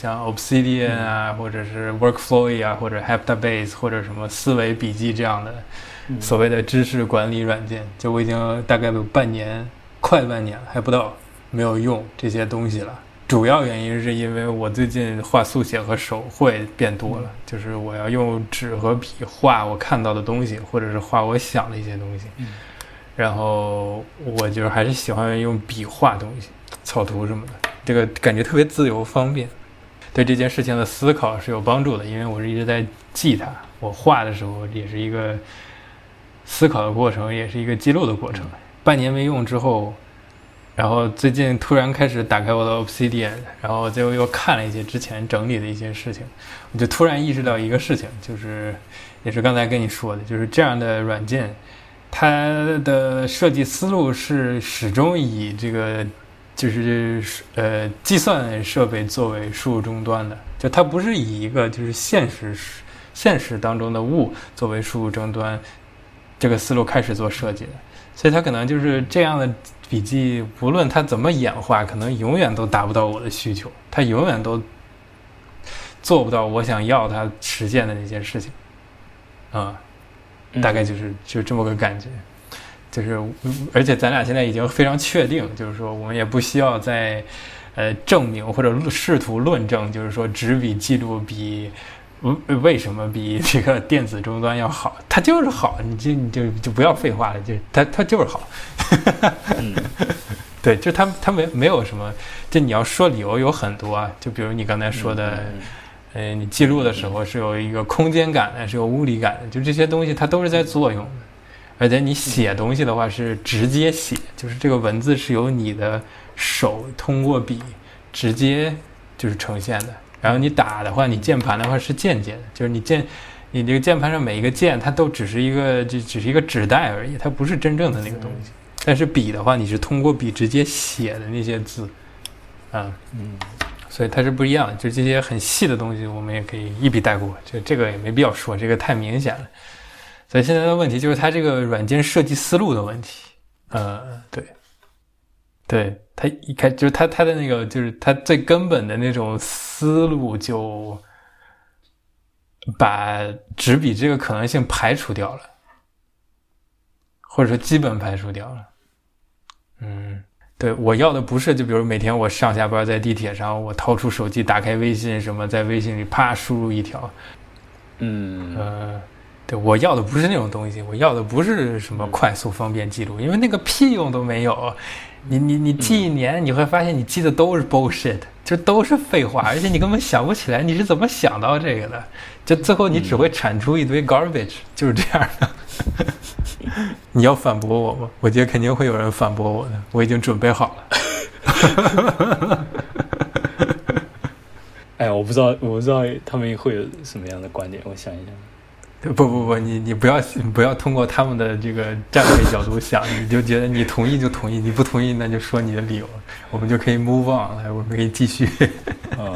像 Obsidian 啊，或者是 Workflow 啊，或者 Heptabase 或者什么思维笔记这样的所谓的知识管理软件，就我已经大概有半年，快半年了还不到没有用这些东西了。主要原因是因为我最近画速写和手绘变多了，就是我要用纸和笔画我看到的东西，或者是画我想的一些东西。然后我就是还是喜欢用笔画东西，草图什么的，这个感觉特别自由方便，对这件事情的思考是有帮助的，因为我是一直在记它。我画的时候也是一个思考的过程，也是一个记录的过程。半年没用之后。然后最近突然开始打开我的 Obsidian，然后最后又看了一些之前整理的一些事情，我就突然意识到一个事情，就是也是刚才跟你说的，就是这样的软件，它的设计思路是始终以这个就是呃计算设备作为输入终端的，就它不是以一个就是现实现实当中的物作为输入终端，这个思路开始做设计的，所以它可能就是这样的。笔记无论它怎么演化，可能永远都达不到我的需求，它永远都做不到我想要它实现的那些事情，啊，大概就是就这么个感觉，就是而且咱俩现在已经非常确定，就是说我们也不需要再呃证明或者试图论证，就是说纸笔记录比。为为什么比这个电子终端要好？它就是好，你就你就就不要废话了，就它它就是好。对，就它它没没有什么，就你要说理由有很多啊，就比如你刚才说的，呃，你记录的时候是有一个空间感的，是有物理感的，就这些东西它都是在作用的。而且你写东西的话是直接写，就是这个文字是由你的手通过笔直接就是呈现的。然后你打的话，你键盘的话是间接的，就是你键，你这个键盘上每一个键，它都只是一个，就只是一个纸带而已，它不是真正的那个东西。但是笔的话，你是通过笔直接写的那些字，啊，嗯，所以它是不一样的。就这些很细的东西，我们也可以一笔带过，就这个也没必要说，这个太明显了。所以现在的问题就是它这个软件设计思路的问题，呃，对，对。它一开就是它它的那个就是它最根本的那种思路，就把纸笔这个可能性排除掉了，或者说基本排除掉了。嗯，对我要的不是就比如每天我上下班在地铁上，我掏出手机打开微信什么，在微信里啪输入一条。嗯呃，对我要的不是那种东西，我要的不是什么快速方便记录，因为那个屁用都没有。你你你记一年，你会发现你记的都是 bullshit，就都是废话，而且你根本想不起来你是怎么想到这个的，就最后你只会产出一堆 garbage，就是这样的。你要反驳我吗？我觉得肯定会有人反驳我的，我已经准备好了。哎，我不知道，我不知道他们会有什么样的观点，我想一想。不不不，你你不要不要通过他们的这个站位角度想，你就觉得你同意就同意，你不同意那就说你的理由，我们就可以 move on，来，我们可以继续。啊，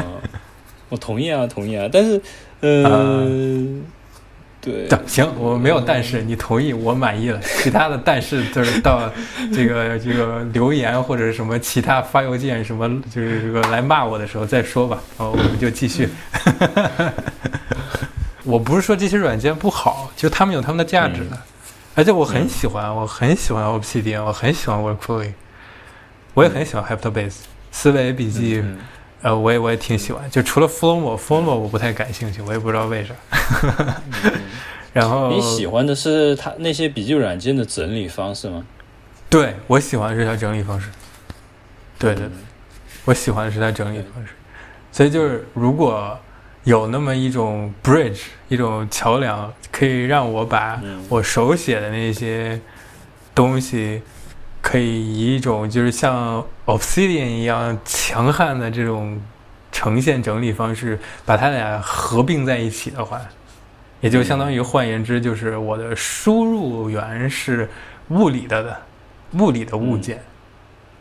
我同意啊，同意啊，但是，呃，对，行，我没有但是，你同意，我满意了，其他的但是就是到这个这个留言或者什么其他发邮件什么，就是这个来骂我的时候再说吧，然后我们就继续。我不是说这些软件不好，就他们有他们的价值，而且我很喜欢，我很喜欢 Obsidian，我很喜欢 Workflow，我也很喜欢 Heptabase 思维笔记，呃，我也我也挺喜欢，就除了 Flowmo，Flowmo 我不太感兴趣，我也不知道为啥。然后你喜欢的是它那些笔记软件的整理方式吗？对，我喜欢是它整理方式。对对对，我喜欢的是它整理方式，所以就是如果。有那么一种 bridge，一种桥梁，可以让我把我手写的那些东西，可以以一种就是像 Obsidian 一样强悍的这种呈现整理方式，把它俩合并在一起的话，也就相当于换言之，就是我的输入源是物理的的物理的物件，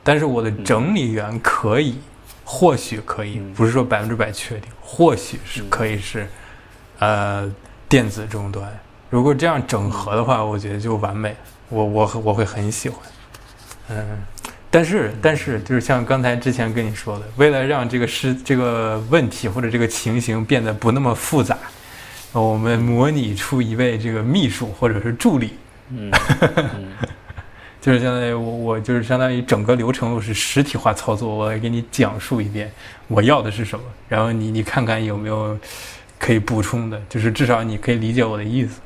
但是我的整理源可以。或许可以，不是说百分之百确定，或许是可以是，呃，电子终端。如果这样整合的话，我觉得就完美。我我我会很喜欢。嗯，但是，但是，就是像刚才之前跟你说的，为了让这个事、这个问题或者这个情形变得不那么复杂，我们模拟出一位这个秘书或者是助理，嗯，就是相当于我，我就是相当于整个流程我是实体化操作，我给你讲述一遍我要的是什么，然后你你看看有没有可以补充的，就是至少你可以理解我的意思。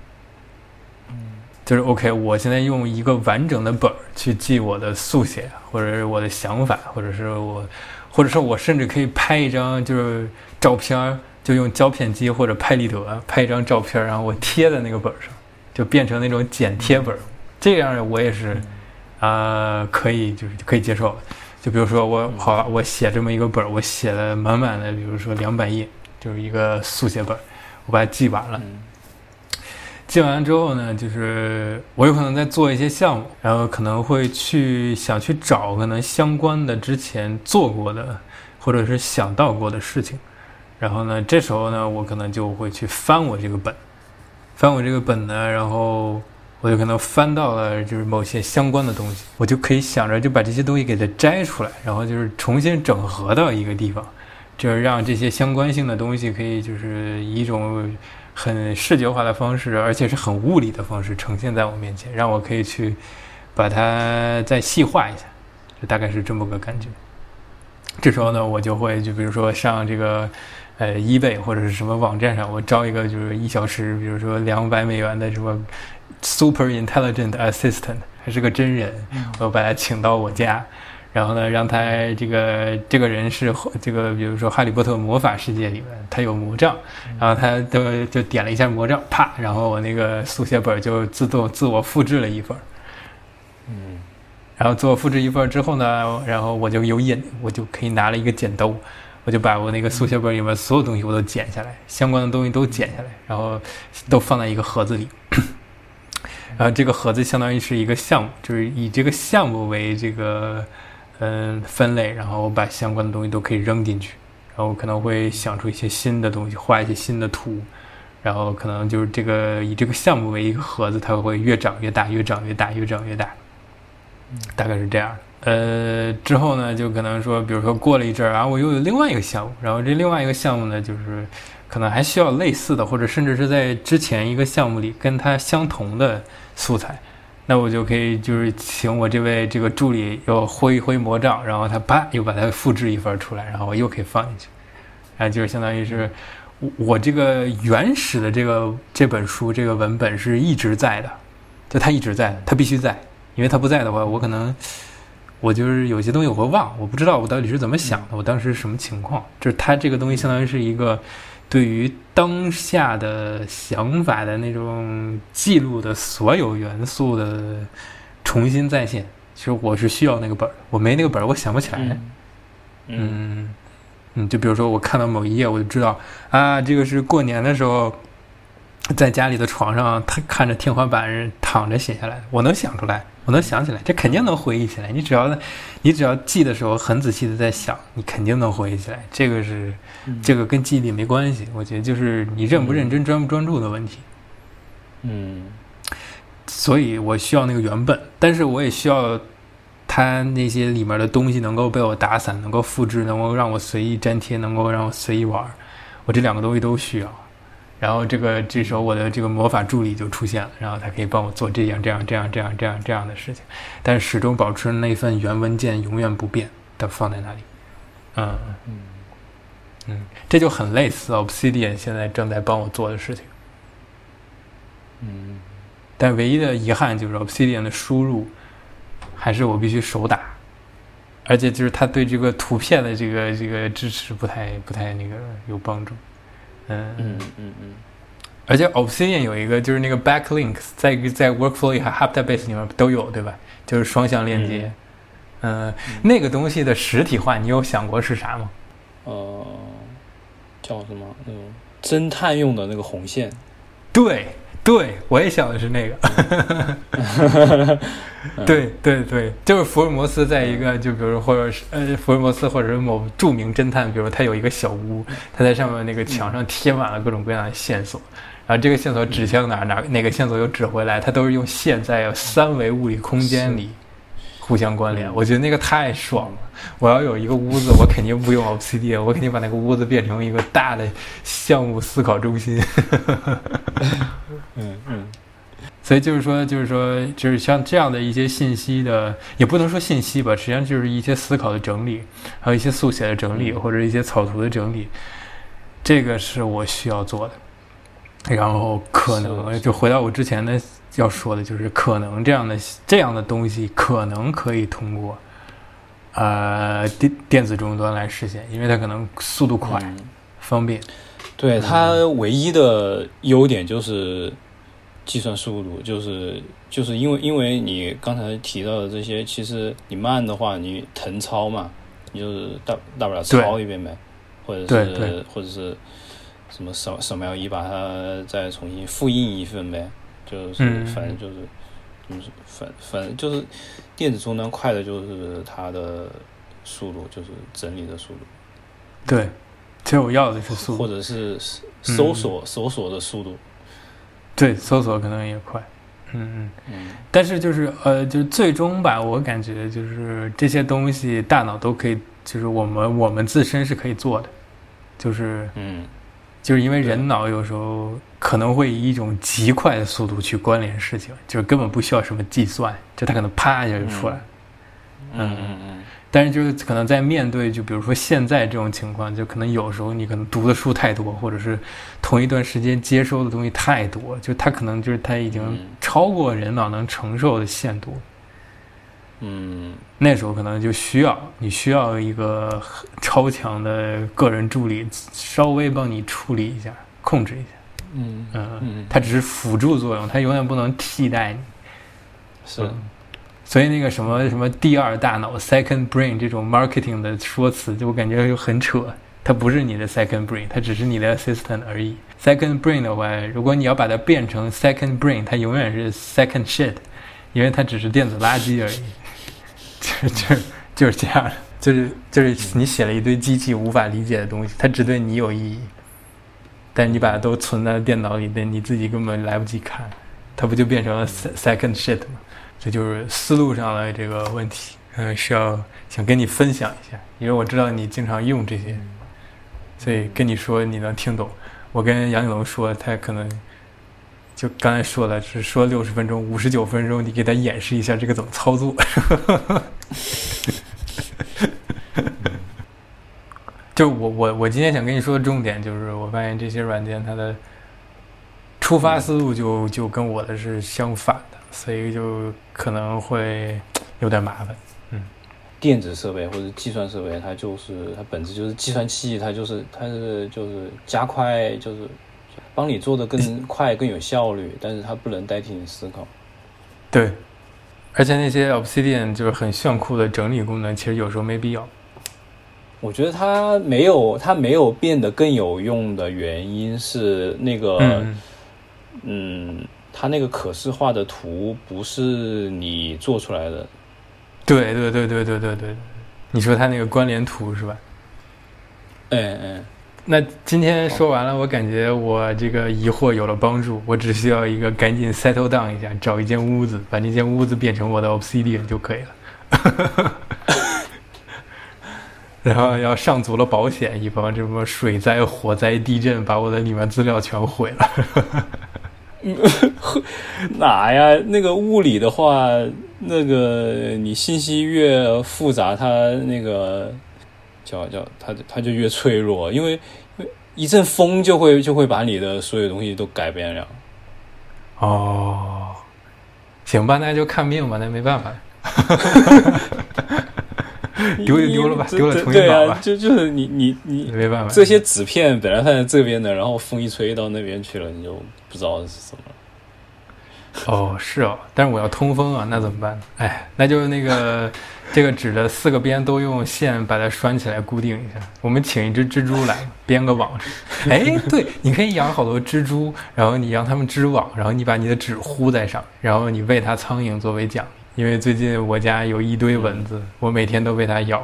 嗯就是 OK，我现在用一个完整的本儿去记我的速写，或者是我的想法，或者是我，或者说我甚至可以拍一张就是照片，就用胶片机或者拍立得拍一张照片，然后我贴在那个本上，就变成那种剪贴本。这样我也是啊，可以就是可以接受。就比如说我好了，我写这么一个本儿，我写了满满的，比如说两百页，就是一个速写本，我把它记完了。记完之后呢，就是我有可能在做一些项目，然后可能会去想去找可能相关的之前做过的，或者是想到过的事情，然后呢，这时候呢，我可能就会去翻我这个本，翻我这个本呢，然后我就可能翻到了就是某些相关的东西，我就可以想着就把这些东西给它摘出来，然后就是重新整合到一个地方，就是让这些相关性的东西可以就是以一种。很视觉化的方式，而且是很物理的方式呈现在我面前，让我可以去把它再细化一下，就大概是这么个感觉。这时候呢，我就会就比如说上这个呃 eBay 或者是什么网站上，我招一个就是一小时，比如说两百美元的什么 super intelligent assistant，还是个真人，我把他请到我家。然后呢，让他这个这个人是这个，比如说《哈利波特》魔法世界里面，他有魔杖，然后他就就点了一下魔杖，啪，然后我那个速写本就自动自我复制了一份嗯，然后自我复制一份之后呢，然后我就有瘾，我就可以拿了一个剪刀，我就把我那个速写本里面所有东西我都剪下来，相关的东西都剪下来，然后都放在一个盒子里，然后这个盒子相当于是一个项目，就是以这个项目为这个。嗯，分类，然后把相关的东西都可以扔进去，然后可能会想出一些新的东西，画一些新的图，然后可能就是这个以这个项目为一个盒子，它会越长越大，越长越大，越长越大，大概是这样的。呃，之后呢，就可能说，比如说过了一阵儿啊，我又有另外一个项目，然后这另外一个项目呢，就是可能还需要类似的，或者甚至是在之前一个项目里跟它相同的素材。那我就可以就是请我这位这个助理又挥一挥魔杖，然后他啪又把它复制一份出来，然后我又可以放进去，然后就是相当于是我我这个原始的这个这本书这个文本是一直在的，就它一直在，它必须在，因为它不在的话，我可能我就是有些东西我会忘，我不知道我到底是怎么想的，我当时是什么情况，就是它这个东西相当于是一个。对于当下的想法的那种记录的所有元素的重新再现，其实我是需要那个本儿，我没那个本儿，我想不起来。嗯嗯，就比如说我看到某一页，我就知道啊，这个是过年的时候在家里的床上，他看着天花板躺着写下来的，我能想出来。我能想起来，这肯定能回忆起来。你只要，你只要记的时候很仔细的在想，你肯定能回忆起来。这个是，这个跟记忆力没关系。我觉得就是你认不认真、专不专注的问题。嗯，所以我需要那个原本，但是我也需要它那些里面的东西能够被我打散，能够复制，能够让我随意粘贴，能够让我随意玩。我这两个东西都需要。然后这个这时候我的这个魔法助理就出现了，然后他可以帮我做这样这样这样这样这样这样的事情，但始终保持那份原文件永远不变的放在那里。嗯嗯嗯，这就很类似 Obsidian 现在正在帮我做的事情。嗯，但唯一的遗憾就是 Obsidian 的输入还是我必须手打，而且就是它对这个图片的这个这个支持不太不太那个有帮助。嗯嗯嗯嗯，而且 Obsidian 有一个就是那个 backlinks，在在 Workflow 和 Heptabase 里面都有，对吧？就是双向链接。嗯，那个东西的实体化，你有想过是啥吗？呃，叫什么？那种侦探用的那个红线。对。对，我也想的是那个，对对对，就是福尔摩斯在一个，就比如或者是呃，福尔摩斯或者是某著名侦探，比如他有一个小屋，他在上面那个墙上贴满了各种各样的线索，然后这个线索指向哪哪哪个线索又指回来，他都是用线在三维物理空间里互相关联，我觉得那个太爽了。我要有一个屋子，我肯定不用 Obsidian，我肯定把那个屋子变成一个大的项目思考中心。嗯嗯。所以就是说，就是说，就是像这样的一些信息的，也不能说信息吧，实际上就是一些思考的整理，还有一些速写的整理，或者一些草图的整理，这个是我需要做的。然后可能就回到我之前的要说的，就是可能这样的这样的东西可能可以通过呃电电子终端来实现，因为它可能速度快、方便。对它唯一的优点就是。计算速度就是就是因为因为你刚才提到的这些，其实你慢的话，你誊抄嘛，你就是大大不了抄一遍呗，或者是或者是什么扫扫描仪把它再重新复印一份呗，就是反正就是就是反反正就是电子终端快的就是它的速度，就是整理的速度。对，其实我要的是速度，或者是搜索搜索的速度。对，搜索可能也快，嗯嗯，但是就是呃，就是最终吧，我感觉就是这些东西大脑都可以，就是我们我们自身是可以做的，就是嗯，就是因为人脑有时候可能会以一种极快的速度去关联事情，就是根本不需要什么计算，就它可能啪一下就出来，嗯。嗯嗯。但是就是可能在面对就比如说现在这种情况，就可能有时候你可能读的书太多，或者是同一段时间接收的东西太多，就它可能就是它已经超过人脑能承受的限度。嗯，那时候可能就需要你需要一个 超强的个人助理，稍微帮你处理一下，控制一下。嗯嗯，它只是辅助作用，它永远不能替代你。是。所以那个什么什么第二大脑 （second brain） 这种 marketing 的说辞，就我感觉就很扯。它不是你的 second brain，它只是你的 assistant 而已。second brain 的话，如果你要把它变成 second brain，它永远是 second shit，因为它只是电子垃圾而已。就 就就是这样，就是就是你写了一堆机器无法理解的东西，它只对你有意义，但是你把它都存在电脑里，那你自己根本来不及看，它不就变成了 second shit 吗？这就是思路上的这个问题，嗯，需要想跟你分享一下，因为我知道你经常用这些，所以跟你说你能听懂。我跟杨景龙说，他可能就刚才说了，是说六十分钟，五十九分钟，你给他演示一下这个怎么操作。就我我我今天想跟你说的重点就是，我发现这些软件它的出发思路就就跟我的是相反的。所以就可能会有点麻烦，嗯，电子设备或者计算设备，它就是它本质就是计算器，它就是它是就是加快，就是帮你做的更快更有效率，但是它不能代替你思考。对，而且那些 Obsidian 就是很炫酷的整理功能，其实有时候没必要。我觉得它没有它没有变得更有用的原因是那个，嗯。它那个可视化的图不是你做出来的，对对对对对对对，你说它那个关联图是吧？哎哎，那今天说完了，我感觉我这个疑惑有了帮助，我只需要一个赶紧 settle down 一下，找一间屋子，把那间屋子变成我的 Obsidian 就可以了。然后要上足了保险，以防什么水灾、火灾、地震把我的里面资料全毁了。哪呀？那个物理的话，那个你信息越复杂，它那个叫叫它它就越脆弱，因为一阵风就会就会把你的所有东西都改变了。哦，行吧，那就看命吧，那没办法。丢就丢了吧，丢了重新搞吧。就就是你你你没办法，这些纸片本来放在这边的，然后风一吹到那边去了，你就不知道是什么。哦，是哦，但是我要通风啊，那怎么办？哎，那就那个 这个纸的四个边都用线把它拴起来固定一下。我们请一只蜘蛛来编个网。哎，对，你可以养好多蜘蛛，然后你让它们织网，然后你把你的纸糊在上，然后你喂它苍蝇作为奖励。因为最近我家有一堆蚊子，我每天都被它咬。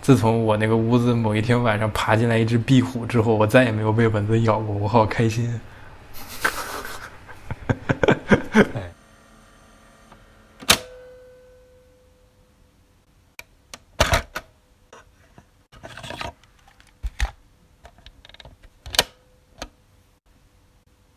自从我那个屋子某一天晚上爬进来一只壁虎之后，我再也没有被蚊子咬过，我好开心。